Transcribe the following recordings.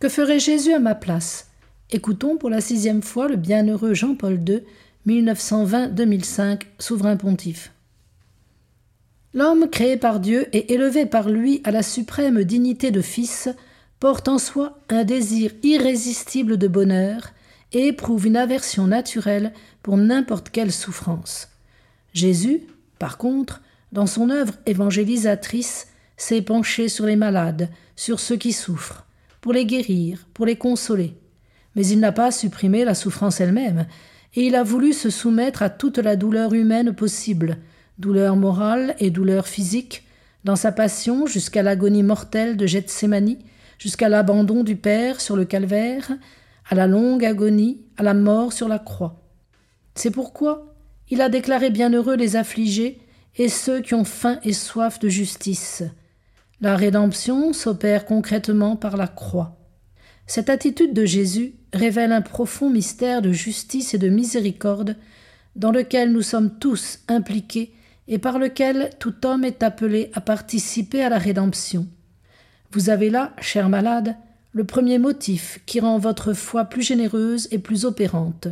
Que ferait Jésus à ma place? Écoutons pour la sixième fois le bienheureux Jean-Paul II, 1920-2005, souverain pontife. L'homme créé par Dieu et élevé par lui à la suprême dignité de fils porte en soi un désir irrésistible de bonheur et éprouve une aversion naturelle pour n'importe quelle souffrance. Jésus, par contre, dans son œuvre évangélisatrice, s'est penché sur les malades, sur ceux qui souffrent, pour les guérir, pour les consoler. Mais il n'a pas supprimé la souffrance elle-même, et il a voulu se soumettre à toute la douleur humaine possible, douleur morale et douleur physique, dans sa passion jusqu'à l'agonie mortelle de Gethsemane, jusqu'à l'abandon du Père sur le calvaire, à la longue agonie, à la mort sur la croix. C'est pourquoi il a déclaré bienheureux les affligés et ceux qui ont faim et soif de justice. La rédemption s'opère concrètement par la croix. Cette attitude de Jésus révèle un profond mystère de justice et de miséricorde dans lequel nous sommes tous impliqués et par lequel tout homme est appelé à participer à la rédemption. Vous avez là, cher malade, le premier motif qui rend votre foi plus généreuse et plus opérante.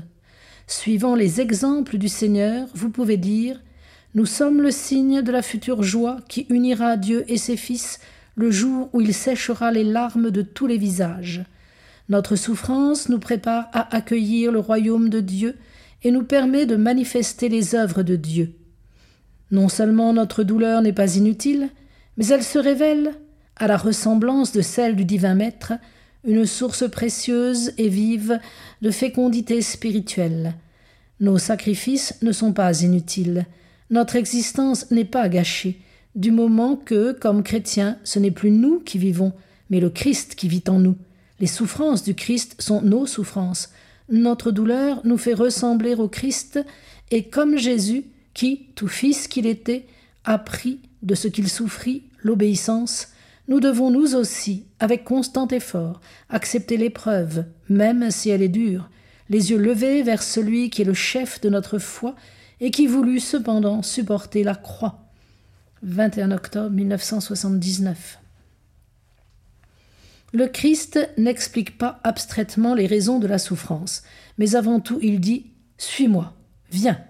Suivant les exemples du Seigneur, vous pouvez dire Nous sommes le signe de la future joie qui unira Dieu et ses fils le jour où il séchera les larmes de tous les visages. Notre souffrance nous prépare à accueillir le royaume de Dieu et nous permet de manifester les œuvres de Dieu. Non seulement notre douleur n'est pas inutile, mais elle se révèle, à la ressemblance de celle du divin Maître, une source précieuse et vive de fécondité spirituelle. Nos sacrifices ne sont pas inutiles. Notre existence n'est pas gâchée, du moment que, comme chrétiens, ce n'est plus nous qui vivons, mais le Christ qui vit en nous. Les souffrances du Christ sont nos souffrances. Notre douleur nous fait ressembler au Christ, et comme Jésus, qui, tout fils qu'il était, apprit de ce qu'il souffrit l'obéissance, nous devons nous aussi, avec constant effort, accepter l'épreuve, même si elle est dure, les yeux levés vers celui qui est le chef de notre foi et qui voulut cependant supporter la croix. 21 octobre 1979. Le Christ n'explique pas abstraitement les raisons de la souffrance, mais avant tout il dit Suis-moi, viens.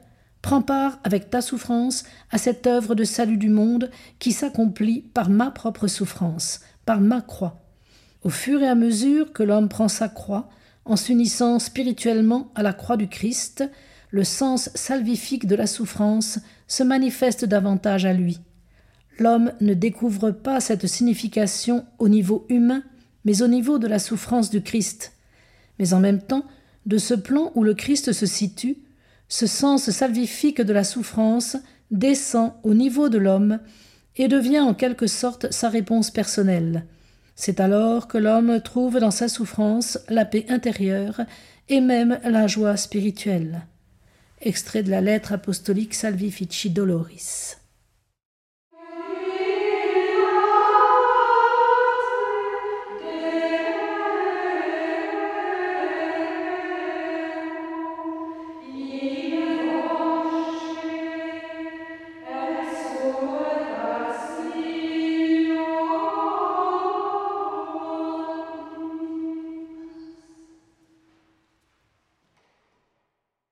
Prends part avec ta souffrance à cette œuvre de salut du monde qui s'accomplit par ma propre souffrance, par ma croix. Au fur et à mesure que l'homme prend sa croix, en s'unissant spirituellement à la croix du Christ, le sens salvifique de la souffrance se manifeste davantage à lui. L'homme ne découvre pas cette signification au niveau humain, mais au niveau de la souffrance du Christ. Mais en même temps, de ce plan où le Christ se situe, ce sens salvifique de la souffrance descend au niveau de l'homme et devient en quelque sorte sa réponse personnelle. C'est alors que l'homme trouve dans sa souffrance la paix intérieure et même la joie spirituelle. Extrait de la lettre apostolique Salvifici Doloris.